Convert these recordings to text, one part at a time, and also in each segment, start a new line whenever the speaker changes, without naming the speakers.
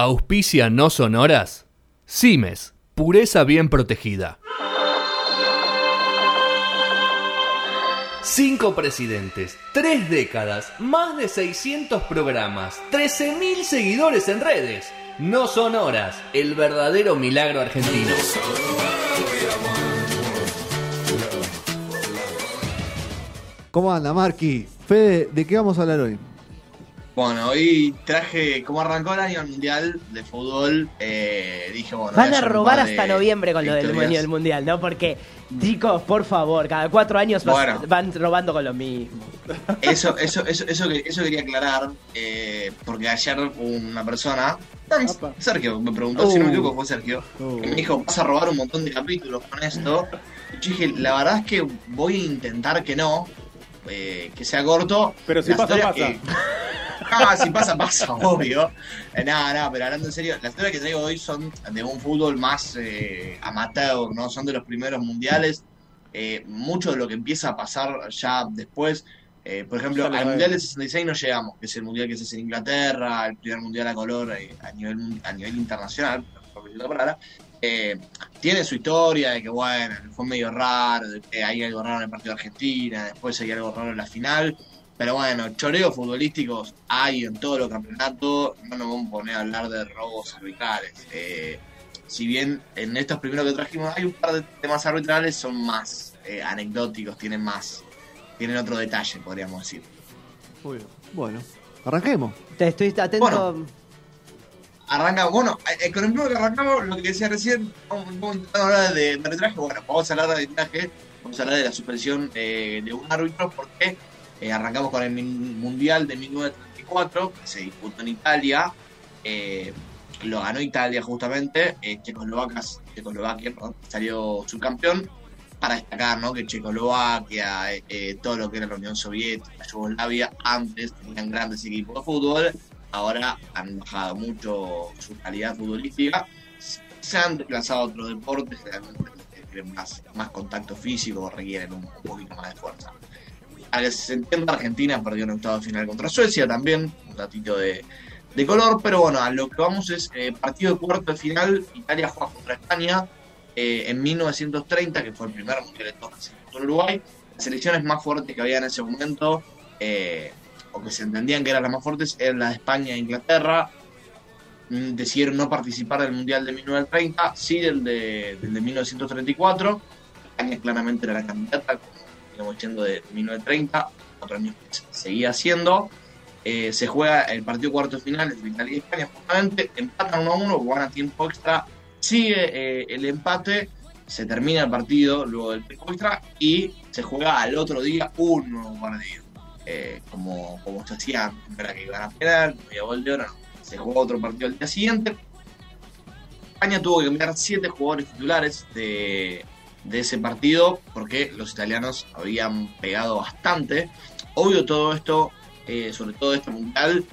Auspicia no sonoras. Cimes, pureza bien protegida. Cinco presidentes, tres décadas, más de 600 programas, 13.000 seguidores en redes. No son horas, el verdadero milagro argentino.
¿Cómo anda, Marqui? Fede, ¿de qué vamos a hablar hoy?
Bueno, hoy traje, como arrancó el año mundial de fútbol, eh, dije, bueno.
Van a robar hasta noviembre con lo del año del mundial, ¿no? Porque, chicos, por favor, cada cuatro años vas-
Bueno.
van robando con lo mismo.
Eso, eso, eso, eso, que- eso quería aclarar, eh, porque ayer una persona. Sergio, me preguntó, si no me equivoco, fue Sergio,
Uh.
que me dijo, vas a robar un montón de capítulos con esto. Y yo dije, la verdad es que voy a intentar que no, eh, que sea corto.
Pero si pasa,
historia
pasa.
Ah, si pasa, pasa, obvio. Eh, nada, nada, pero hablando en serio, las historias que traigo hoy son de un fútbol más eh, amateur, ¿no? Son de los primeros mundiales. Eh, mucho de lo que empieza a pasar ya después. eh, por ejemplo, al Mundial del 66 no llegamos, que es el Mundial que se hace en Inglaterra, el primer Mundial a color eh, a, nivel, a nivel internacional, por decirlo la palabra. Eh, tiene su historia de que, bueno, fue medio raro, de que hay algo raro en el partido de Argentina, después hay algo raro en la final. Pero bueno, choreos futbolísticos hay en todos los campeonatos. No nos vamos a poner a hablar de robos arbitrales. Eh, si bien en estos primeros que trajimos hay un par de temas arbitrales, son más eh, anecdóticos, tienen más, tienen otro detalle, podríamos decir.
Muy bien. Bueno, arranquemos.
Te estoy atento.
Bueno. Arrancamos, bueno, eh, con el primero que arrancamos, lo que decía recién, vamos, vamos a hablar de, de arbitraje. Bueno, vamos a hablar de arbitraje, vamos a hablar de la suspensión eh, de un árbitro, porque eh, arrancamos con el Mundial de 1934, que se disputó en Italia. eh, lo ganó Italia justamente, eh, Checoslovaquia, Checoslovaquia salió subcampeón. Para destacar ¿no? que Checoslovaquia, eh, todo lo que era la Unión Soviética, Yugoslavia, antes tenían grandes equipos de fútbol ahora han bajado mucho su calidad futbolística. Se han desplazado a otros deportes, realmente más, más contacto físico, requieren un poquito más de fuerza. A se entienda, Argentina perdió en octavo final contra Suecia también, un ratito de, de color, pero bueno, a lo que vamos es eh, partido de cuarto de final, Italia juega contra España eh, en 1930, que fue el primer mundial de todos en Uruguay. Las selecciones más fuertes que había en ese momento eh, o que se entendían que eran las más fuertes, eran las de España e Inglaterra. Mm, Decidieron no participar del Mundial de 1930, sí del de, del de 1934. España claramente era la candidata, digamos yendo de 1930, otro año que seguía siendo. Eh, se juega el partido cuarto final entre Italia y España, justamente empatan 1 a 1, van a tiempo extra, sigue eh, el empate, se termina el partido luego del tiempo extra y se juega al otro día un nuevo partido eh, como, como se hacía era que iban a penal, no había gol de oro, se jugó otro partido al día siguiente. España tuvo que cambiar siete jugadores titulares de, de ese partido porque los italianos habían pegado bastante. Obvio todo esto, eh, sobre todo este mundial,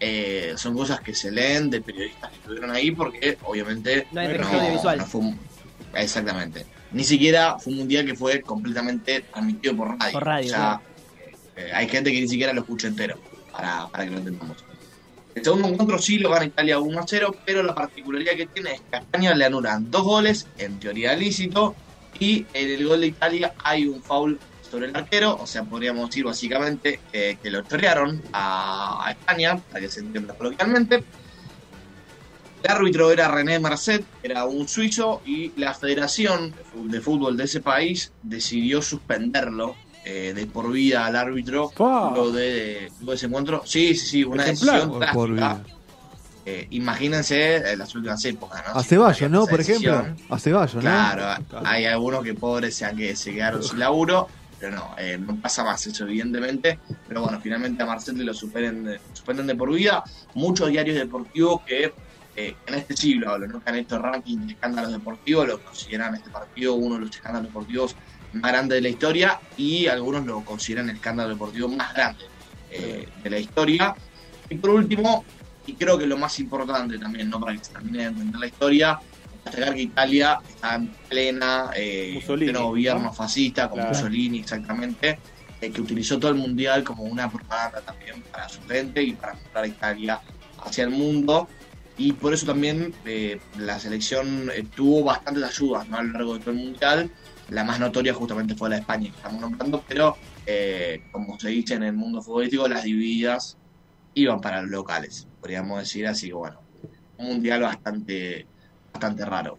eh, son cosas que se leen de periodistas que estuvieron ahí porque obviamente
No hay
no,
no fue un- exactamente. Ni siquiera fue un mundial que fue completamente transmitido por radio.
Por radio,
O sea,
claro.
eh, hay gente que ni siquiera lo escucha entero, para, para que lo entendamos. El segundo encuentro sí lo gana Italia 1 a 0, pero la particularidad que tiene es que a España le anulan dos goles, en teoría lícito, y en el gol de Italia hay un foul sobre el arquero, o sea, podríamos decir básicamente eh, que lo chorrearon a, a España, para que se entienda coloquialmente. El árbitro era René Marcet, era un suizo, y la Federación de de Fútbol de ese país decidió suspenderlo eh, de por vida al árbitro luego de, luego de ese encuentro. Sí, sí, sí, una decisión
vida.
Eh, imagínense en las últimas épocas, ¿no?
A Ceballos, ¿no? Por ejemplo. A Ceballos, ¿no?
Claro, hay algunos que pobres sean que se quedaron sin laburo, pero no, eh, no pasa más eso, evidentemente. Pero bueno, finalmente a Marcel lo superen, de- suspenden de por vida. Muchos diarios deportivos que eh, en este siglo, hablo, ¿no? que han hecho ranking de escándalos deportivos, lo consideran este partido uno de los escándalos deportivos más grandes de la historia y algunos lo consideran el escándalo deportivo más grande eh, de la historia. Y por último, y creo que lo más importante también, ¿no? para que se termine de entender la historia, destacar que Italia está en plena, eh, pleno gobierno
¿no?
fascista, con
Claro.
Mussolini exactamente, eh, que utilizó todo el mundial como una propaganda también para su gente y para mostrar a Italia hacia el mundo. y por eso también eh, la selección eh, tuvo bastantes ayudas ¿no? a lo largo de todo el mundial. La más notoria justamente fue la de España que estamos nombrando, pero eh, como se dice en el mundo futbolístico, las divididas iban para los locales, podríamos decir así que bueno, un mundial bastante, bastante raro.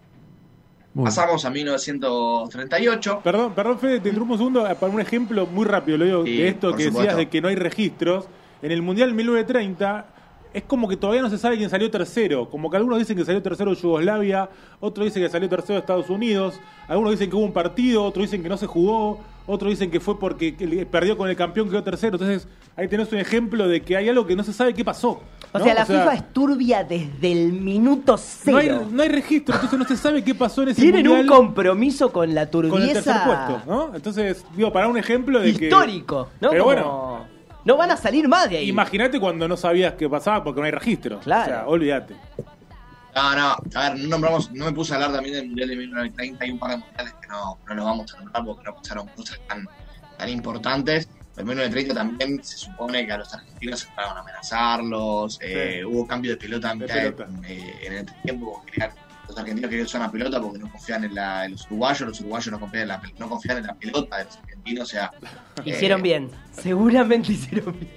Pasamos a 1938.
Perdón, perdón, Fede, te interrumpo un segundo eh, para un ejemplo muy rápido. Lo digo
Sí,
de esto que decías de que no hay registros. En el Mundial 1930 es como que todavía no se sabe quién salió tercero. Como que algunos dicen que salió tercero Yugoslavia, otros dicen que salió tercero Estados Unidos, algunos dicen que hubo un partido, otros dicen que no se jugó, otros dicen que fue porque perdió con el campeón quedó tercero. Entonces ahí tenés un ejemplo de que hay algo que no se sabe qué pasó.
O sea, la FIFA es turbia desde el minuto
no hay,
cero.
no hay registro, entonces no se sabe qué pasó en ese
Tienen un compromiso con la
con el tercer
turbieza
puesto, ¿no? Entonces, digo, para un ejemplo de que
histórico, ¿no?
Pero
Como-
bueno.
No van a salir más de ahí.
Imagínate cuando no sabías qué pasaba porque no hay registro.
Claro.
O sea, olvídate.
No, no, a ver, no nombramos, no me puse a hablar también del Mundial de 1930, hay un par de mundiales que no, no los vamos a nombrar porque no pasaron cosas tan, tan importantes. En 1930 también se supone que a los argentinos se empezaron a amenazarlos, eh, hubo cambio de pelota en,
De pelota.
eh, en el tiempo, porque querían- los argentinos querían usar una pelota porque no confían en, la, en los uruguayos, los uruguayos no confían en la, no confían en la pelota de los argentinos, o sea...
Hicieron
eh,
bien. Seguramente hicieron bien.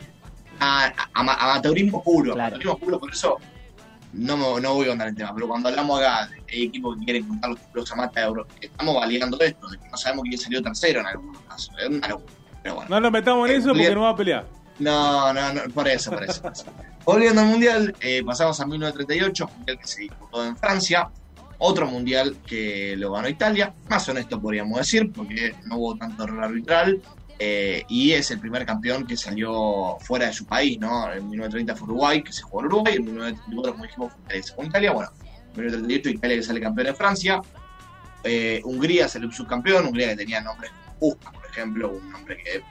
a, a- ama- amateurismo puro,
Claro.
amateurismo puro, por eso no, me- no voy a andar en tema, pero cuando hablamos acá de hay equipos que quieren contar los títulos amateurs, estamos validando esto, de que no sabemos quién salió tercero en algunos casos, es una locura. Pero bueno,
No nos metamos en
Eh,
eso porque no va a pelear.
no, no, no, por eso, por eso. por eso. Volviendo al mundial, eh, pasamos a 1938, mundial que se disputó en Francia, otro mundial que lo ganó Italia, más honesto podríamos decir, porque no hubo tanto error arbitral, eh, y es el primer campeón que salió fuera de su país, ¿no? En 1930 fue Uruguay, que se jugó en Uruguay, en 1934, como dijimos, fue Italia, bueno, en 1938 Italia que sale campeón en Francia, eh, Hungría salió subcampeón, Hungría que tenía nombres como Puska, por ejemplo, un nombre que eh,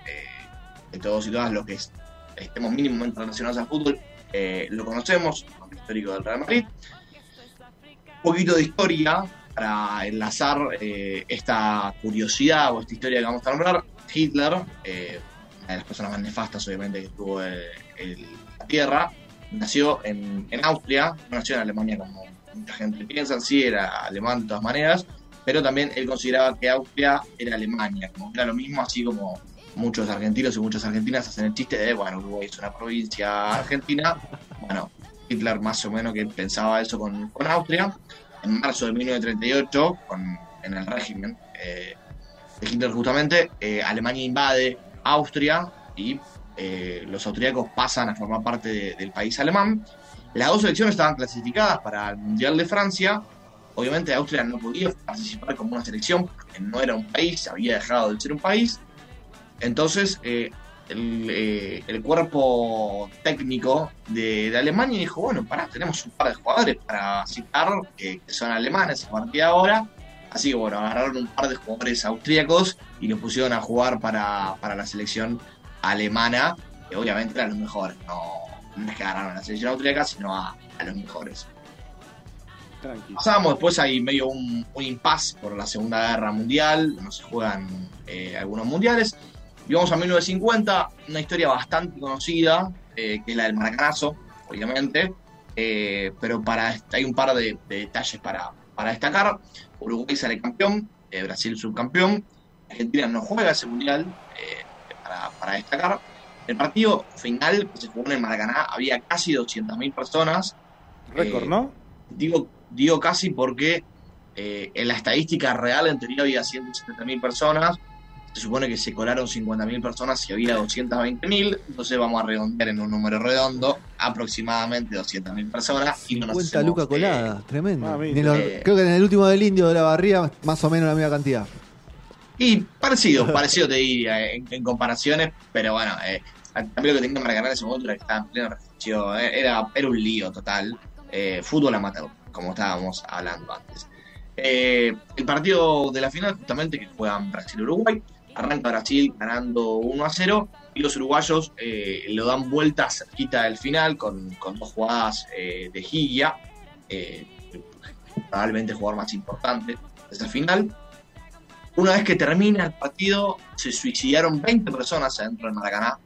de todos y todas los que es- estemos mínimamente relacionados al fútbol lo conocemos, nombre histórico del Real Madrid. Un poquito de historia para enlazar esta curiosidad o esta historia que vamos a nombrar. Hitler, eh, una de las personas más nefastas obviamente que tuvo el- la Tierra, nació en, Austria, no nació en Alemania como mucha gente piensa, sí era alemán de todas maneras, pero también él consideraba que Austria era Alemania, como que era lo mismo, así como muchos argentinos y muchas argentinas hacen el chiste de, bueno, Uruguay es una provincia argentina. Bueno, Hitler más o menos que pensaba eso con, con Austria. En marzo de 1938, con, en el régimen eh, Hitler justamente, eh, Alemania invade Austria y eh, los austríacos pasan a formar parte de- del país alemán. Las dos selecciones estaban clasificadas para el Mundial de Francia. Obviamente Austria no podía participar como una selección porque no era un país, había dejado de ser un país. Entonces, eh, el, cuerpo técnico de, de Alemania dijo, bueno, pará, tenemos un par de jugadores para citar que, que son alemanes a partir de ahora. Así que bueno, agarraron un par de jugadores austríacos y los pusieron a jugar para, para la selección alemana, que obviamente eran los mejores. No, no es que agarraron a la selección austríaca, sino a, a los mejores.
Tranqui.
Pasamos después hay medio un, un impasse por la Segunda Guerra Mundial, no se juegan eh, algunos mundiales. Y vamos a 1950, una historia bastante conocida, eh, que es la del Maracanazo, obviamente. Eh, pero para hay un par de, de detalles para, para destacar. Uruguay sale campeón, eh, Brasil subcampeón. Argentina no juega ese mundial, eh, para, para destacar. El partido final que se jugó en el Maracaná había casi 200.000 personas.
Récord,
Eh,
¿no?
Digo, digo casi porque eh, en la estadística real en teoría había 170.000 personas. Se supone que se colaron 50.000 personas y había 220.000. Entonces vamos a redondear en un número redondo, aproximadamente 200.000 personas. y no nos
50
hacemos,
lucas
eh,
colada, tremendo. los-
Eh.
creo que en el último del Indio de la Barría, más o menos la misma cantidad.
Y parecido, parecido te diría eh, en, en comparaciones, pero bueno, eh, también lo que tenía Maracaná en ese momento era que estaba en plena reflexión, eh, era, era un lío total, eh, fútbol amateur, como estábamos hablando antes. Eh, el partido de la final, justamente que juegan Brasil-Uruguay, arranca Brasil ganando 1 a 0 y los uruguayos eh, lo dan vuelta cerquita del final con, con dos jugadas eh, de Gigia, eh, probablemente el jugador más importante de esa final. Una vez que termina el partido, se suicidaron 20 personas adentro del Maracaná.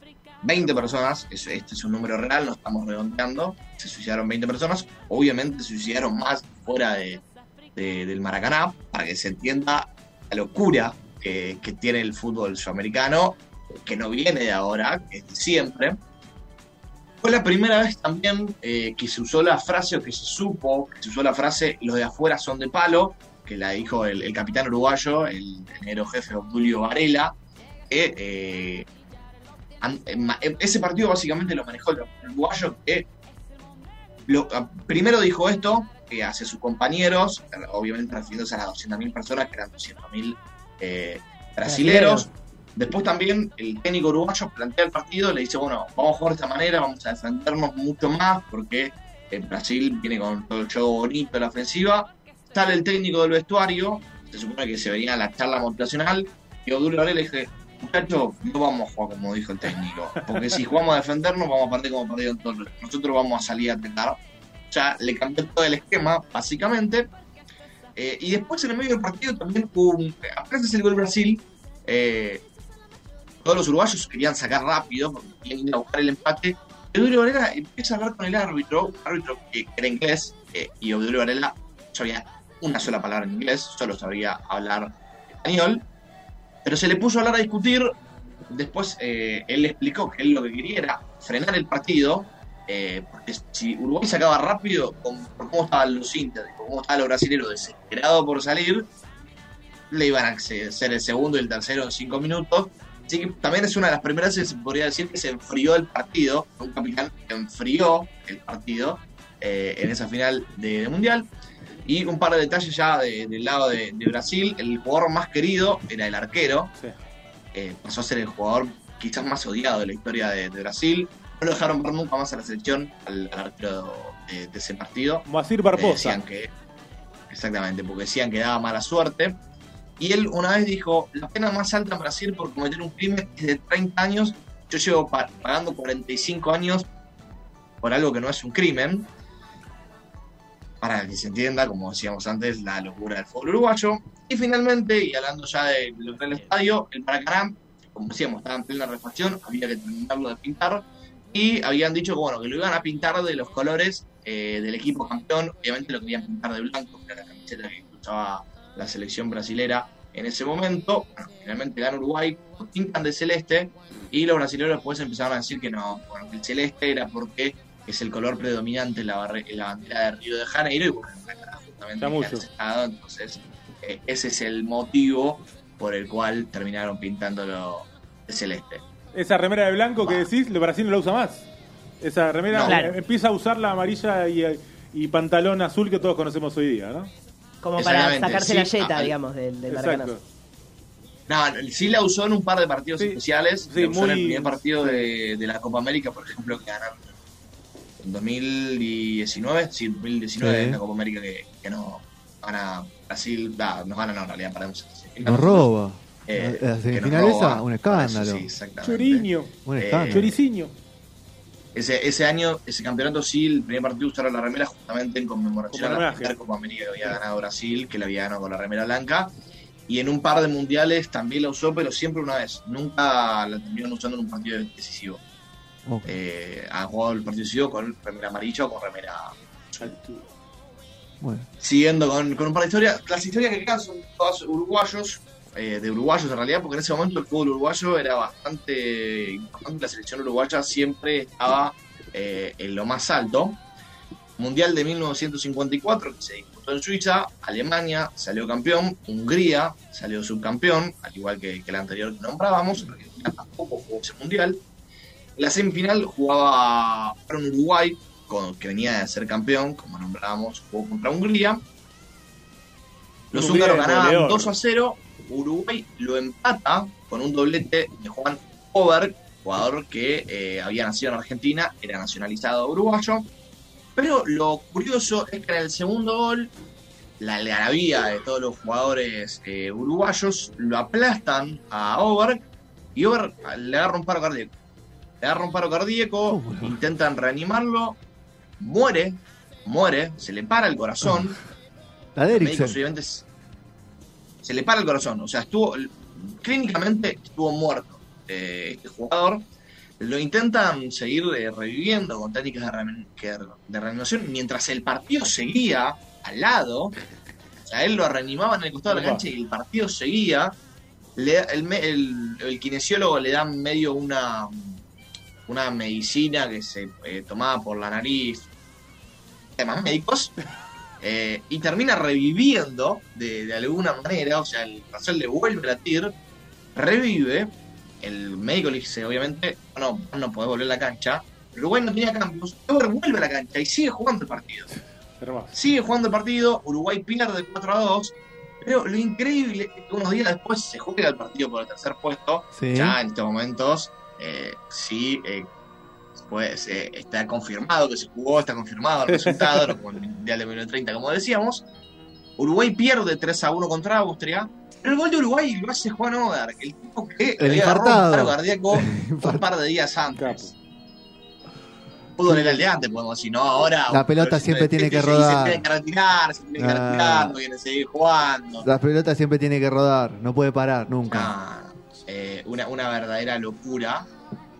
20 personas, es- este es un número real, no estamos redondeando, se suicidaron 20 personas, obviamente se suicidaron más fuera de, de- del Maracaná, para que se entienda la locura que, que tiene el fútbol sudamericano, que no viene de ahora, es de siempre. Fue la primera vez también eh, que se usó la frase, o que se supo, que se usó la frase, los de afuera son de palo, que la dijo el, el capitán uruguayo, el negro jefe Obdulio Varela, que eh, eh, eh, ese partido básicamente lo manejó el uruguayo que lo- a- primero dijo esto eh, hacia sus compañeros, eh, obviamente refiriéndose a las 200.000 personas, que eran 200.000 eh, brasileros. Después también el técnico uruguayo plantea el partido, le dice, bueno, vamos a jugar de esta manera, vamos a defendernos mucho más, porque eh, Brasil viene con todo el juego bonito, la ofensiva. Sale el técnico del vestuario, se supone que se venía la charla motivacional, y Varela le dije, muchachos, no vamos a jugar como dijo el técnico, porque si jugamos a defendernos vamos a perder como perdieron todos. Nosotros vamos a salir a atacar. Ya le cambió todo el esquema, básicamente. Eh, y después en el medio del partido también hubo el Brasil, eh, todos los uruguayos querían sacar rápido, porque querían buscar el empate. Obdulio Varela empieza a hablar con el árbitro, árbitro que era inglés, eh, y Obdulio Varela sabía una sola palabra en inglés, solo sabía hablar español, pero se le puso a hablar a discutir. Después eh, él explicó que él lo que quería era frenar el partido, eh, porque si Uruguay sacaba rápido, con, por cómo estaban los y por cómo estaban los brasileños desesperados por salir, le iban a ser el segundo y el tercero en cinco minutos. Así que también es una de las primeras veces, se podría decir, que se enfrió el partido. Un capitán que enfrió el partido eh, en esa final de, de Mundial. Y un par de detalles ya de- del lado de, de Brasil. El jugador más querido era el arquero.
Sí.
Eh, pasó a ser el jugador quizás más odiado de la historia de Brasil. No lo dejaron ver nunca más a la selección, al, arquero de, de ese partido.
Moacir
Eh,
Barbosa.
decían que, exactamente, porque decían que daba mala suerte. Y él una vez dijo, la pena más alta en Brasil por cometer un crimen es de 30 años. Yo llevo pa- pagando 45 años por algo que no es un crimen. Para que se entienda, como decíamos antes, la locura del fútbol uruguayo. Y finalmente, y hablando ya de lo que era el estadio, el Maracaná, como decíamos, estaba en plena refacción, había que terminarlo de pintar. Y habían dicho que, bueno, que lo iban a pintar de los colores eh, del equipo campeón. Obviamente lo querían pintar de blanco, que era la camiseta que usaba la selección brasilera en ese momento. Bueno, finalmente gana Uruguay, lo pintan de celeste. Y los brasileños después empezaron a decir que no, bueno, que el celeste era porque es el color predominante en la, la bandera de Río de Janeiro. Y bueno, justamente aceptado, entonces eh, ese es el motivo por el cual terminaron pintándolo de celeste.
Esa remera de blanco que decís, el Brasil no la usa más. Esa remera
No.
eh,
Claro.
empieza a usar la amarilla y, y pantalón azul que todos conocemos hoy día, ¿no?
Como para sacarse
sí.
la yeta,
Ah,
digamos, del, del maracanazo.
Exacto.
No, sí la usó en un par de partidos
Sí,
especiales.
sí,
la usó en el
muy-
primer partido de, de la Copa América, por ejemplo, que ganaron en 2019. Sí, 2019
Sí.
en la Copa América que, que no gana Brasil. da, nos gana, no, en realidad, paramos.
Nos roba.
Eh,
la semifinal esa, un
Por
escándalo.
eso, sí, exactamente.
Choriño,
Un
Eh,
escándalo.
choriciño.
Ese, ese año, ese campeonato, sí, el primer partido usaron la remera justamente en conmemoración
Como
a la primera Copa América que había ganado Brasil, que la había ganado con la remera blanca. Y en un par de mundiales también la usó, pero siempre una vez. Nunca la terminaron usando en un partido decisivo. Eh, ha jugado el partido decisivo con remera amarilla o con remera.
Bueno.
Siguiendo con, con un par de historias. Las historias que quedan son todas uruguayos, eh, de uruguayos en realidad, porque en ese momento el fútbol uruguayo era bastante importante. La selección uruguaya siempre estaba eh, en lo más alto. Mundial de 1954, que se disputó en Suiza, Alemania salió campeón, Hungría salió subcampeón, al igual que, que el anterior que nombrábamos, Argentina tampoco jugó ese mundial. En la semifinal jugaba con Uruguay, con- que venía de ser campeón, como nombrábamos, jugó contra Hungría. Los húngaros ganaban
goleador.
2 a 0, Uruguay lo empata con un doblete de Juan Oberg, jugador que eh, había nacido en Argentina, era nacionalizado uruguayo. Pero lo curioso es que en el segundo gol, la algarabía de todos los jugadores eh, uruguayos lo aplastan a Oberg y Oberg le agarra un paro cardíaco. Le agarra un paro cardíaco,
¿Cómo no?
intentan reanimarlo, muere, muere, se le para el corazón.
La de
Los médicos,
Eriksen.
obviamente, s- se le para el corazón. O sea, estuvo clínicamente estuvo muerto eh, este jugador. lo intentan seguir eh, reviviendo con tácticas de, reanimación mientras el partido seguía al lado. O sea, él lo reanimaban en el costado de la cancha y el partido seguía. Le el- el kinesiólogo le da medio una, una medicina que se eh, tomaba por la nariz, temas médicos, eh, y termina reviviendo de, de alguna manera, o sea, el corazón le vuelve a latir, revive, el médico le dice, obviamente, no, no podés volver a la cancha, Uruguay no tenía cambios, Ever vuelve a la cancha y sigue jugando el partido.
Hermoso.
Sigue jugando el partido, Uruguay pierde 4 a 2, pero lo increíble es que unos días después se juega el partido por el tercer puesto,
Sí.
ya en estos momentos eh, sí eh, pues, eh, está confirmado que se jugó, está confirmado el resultado, no como el Mundial de 1930, como decíamos. Uruguay pierde 3 a 1 contra Austria, pero el gol de Uruguay lo hace Juan Oder, el tipo que
El
había agarrado un paro cardíaco un par de días antes. Fútbol era el de antes, podemos decir, no, ahora.
La pelota siempre tiene que rodar.
Se tiene que retirar, se tiene que
Ah.
retirar, no seguir jugando.
La pelota siempre tiene que rodar, no puede parar nunca.
No, eh, una, una verdadera locura.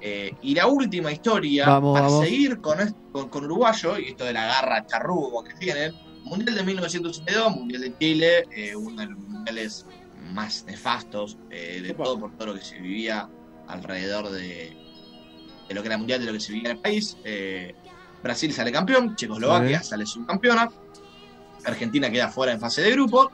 Eh, y la última historia,
Vamos,
para
vamos.
seguir con, con, con Uruguayo, y esto de la garra charrugo que tienen, Mundial de 1982, Mundial de Chile, eh, uno de los mundiales más nefastos eh, de
Opa.
todo, por todo lo que se vivía alrededor de, de lo que era Mundial, de lo que se vivía en el país. Eh, Brasil sale campeón, Checoslovaquia
Sí.
sale subcampeona, Argentina queda fuera en fase de grupo.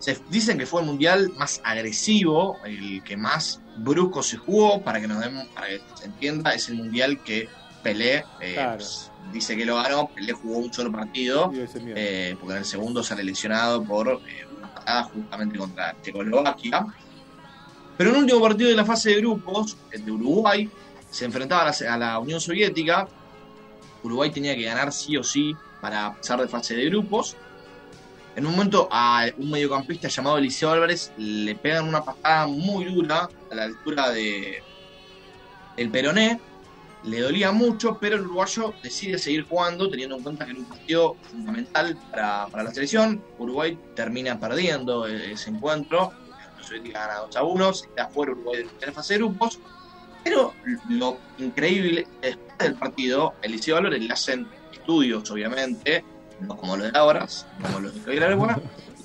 Se dicen que fue el mundial más agresivo, el que más brusco se jugó, para que nos demos, para que se entienda, es el mundial que Pelé eh,
Claro.
pues, dice que lo ganó, Pelé jugó un solo partido, eh, porque en el segundo sale lesionado por eh, una patada justamente contra Checoslovaquia. Pero en un último partido de la fase de grupos, el de Uruguay, se enfrentaba a la, a la Unión Soviética. Uruguay tenía que ganar sí o sí para pasar de fase de grupos. En un momento a un mediocampista llamado Eliseo Álvarez le pegan una patada muy dura a la altura de el peroné. Le dolía mucho, pero el uruguayo decide seguir jugando, teniendo en cuenta que era un partido fundamental para, para la selección. Uruguay termina perdiendo e- ese encuentro. La Soviética gana 2 a 1, se queda fuera Uruguay de la fase de grupos. Pero lo increíble, después del partido, Eliseo Álvarez le hacen estudios, obviamente, no como los de ahora, como los de Areguá,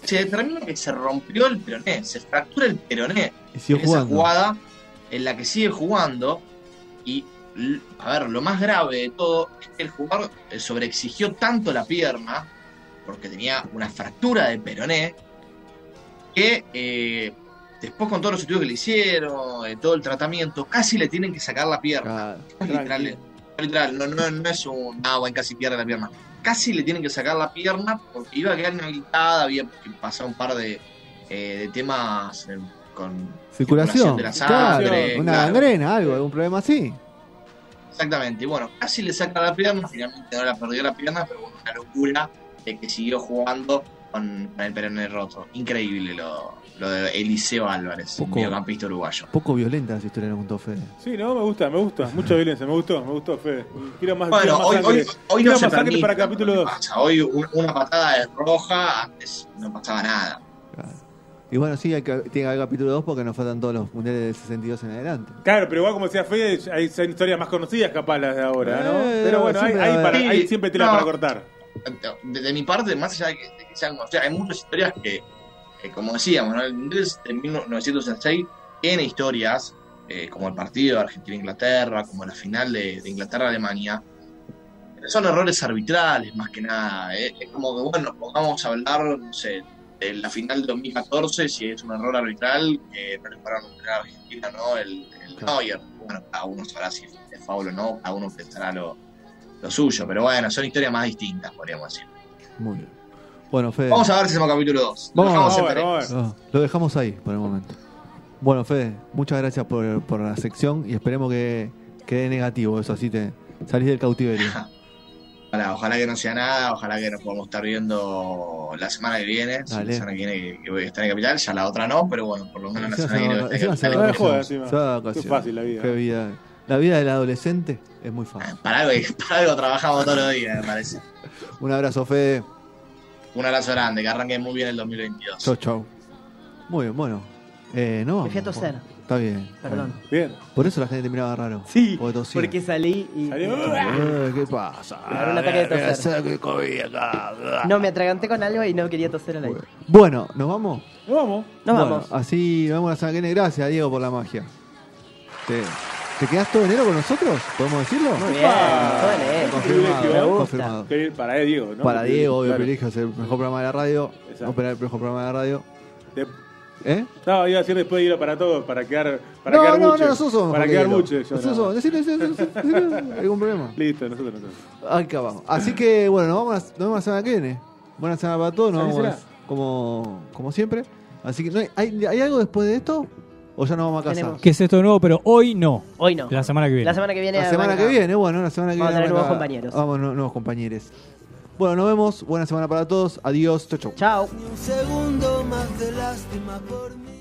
se determina que se rompió el peroné, se fractura el peroné
Y
en esa
jugando.
jugada en la que sigue jugando y a ver, lo más grave de todo es que el jugador eh, sobreexigió tanto la pierna porque tenía una fractura de peroné que eh, después con todos los estudios que le hicieron, eh, todo el tratamiento, casi le tienen que sacar la pierna.
Claro.
Literal, literal, no, no, no es un ah, bueno, casi pierde la pierna. Casi le tienen que sacar la pierna porque iba a quedar inhabilitada, había que pasar un par de, eh, de temas eh, con
Circulación.
de la
Claro,
sangre.
una
claro.
gangrena, algo, algún problema así.
Exactamente, y bueno, casi le saca la pierna, finalmente no la perdió la pierna, pero bueno, una locura de que siguió jugando con, con el peroné roto. Increíble lo, lo de Eliseo Álvarez,
Poco-
mediocampista uruguayo.
Poco violenta esa historia, le contó Fede.
Sí, no, me gusta, me gusta. Mucha violencia, me gustó, me gustó, Fede. Quiero más,
Bueno,
quiero más
hoy, hoy, hoy
Quiero
no se permite,
para capítulo
¿qué
2.
pasa? Hoy un- una patada es roja, antes no pasaba nada.
Claro. Y bueno, sí, hay que, tiene que haber capítulo 2 porque nos faltan todos los mundiales del 62 en adelante.
Claro, pero igual como decía Fede, hay son historias más conocidas capaz las de ahora, ¿no?
Eh,
pero bueno, hay,
siempre
hay
va a
para- hay siempre tela
No.
para cortar.
De, de mi parte, más allá de que, de que sean, o sea, hay muchas historias que, que, como decíamos, ¿no? de 1966 tiene historias, eh, como el partido de Argentina-Inglaterra, como la final de, de Inglaterra-Alemania. Son errores arbitrales, más que nada. eh. Es como que, bueno, pongamos a hablar, no sé, de la final de 2014, si es un error arbitral, que no le pararon a Argentina, ¿no? El, el. Neuer. Bueno, cada uno sabrá si es foul o no, cada uno pensará lo, lo suyo. Pero bueno, son historias más distintas, podríamos decir.
Muy bien. Bueno, Fede.
Vamos a ver si hacemos capítulo 2.
Vamos,
Vamos a ver, vamos a ver.
Ah, lo dejamos ahí por el momento. Bueno, Fede, muchas gracias por, por la sección y esperemos que quede negativo eso, así te salís del cautiverio.
Ojalá, ojalá que no sea nada, ojalá que nos podamos estar viendo la semana que viene. Si. La semana que viene que, voy a estar en Capital, ya la otra no, pero bueno, por lo menos la semana que viene.
se va-
voy a estar en Capital.
No
vacaciones.
fácil la vida.
Qué vida. La vida del adolescente es muy fácil.
Para algo, para algo trabajamos todos los días, me parece.
Un abrazo, Fede.
Un abrazo grande, que arranque muy bien el 2022.
Chau, chau. Muy bien, bueno. Eh, no.
Me fui a
vamos,
toser.
bueno. Está bien.
Perdón.
Bien.
Por eso la gente te miraba raro.
Sí,
Porque tosía.
porque salí y...
Salió.
Eh, ¿Qué pasa?
Me agarró un ataque de toser.
¿Qué hace que comí acá?
No, me atraganté con algo y no quería toser al aire.
Bueno, ¿nos vamos?
Nos vamos.
Nos
Bueno,
vamos.
Así nos vemos la semana que viene. Gracias, Diego, por la magia. ¿Te, ¿te quedás todo enero con nosotros? ¿Podemos decirlo?
Muy bien, todo enero.
Confirmado,
¿eh?
confirmado.
Para él, Diego, ¿no?
Para Diego, obvio,
Claro.
privilegio, es el mejor programa de la radio.
Exacto.
Operar el mejor programa de la radio.
De-
¿Eh?
No, iba a decir después de ir para todos, para quedar, para
no,
quedar
no,
buche.
no, nosotros somos
Para quedar buche.
Nosotros
no.
somos- decilo, ¿Algún problema?
Listo, nosotros, nosotros.
Acá vamos. Así que, bueno, nos vemos, la- nos vemos la semana que viene. Buena semana para todos, nos vamos como, como siempre. Así que, ¿no hay, hay, hay algo después de esto? ¿O ya nos vamos a casar?
Tenemos.
Que es esto nuevo, pero hoy no.
Hoy no.
La semana que viene.
La semana que viene.
La semana que viene, bueno, la semana que
Vamos a
viene.
tener nuevos compañeros.
Vamos, nu- nuevos compañeros. Bueno, nos vemos. Buena semana para todos. Adiós. Chau, chau.
Chao.
Ni un segundo más de lástima por mí.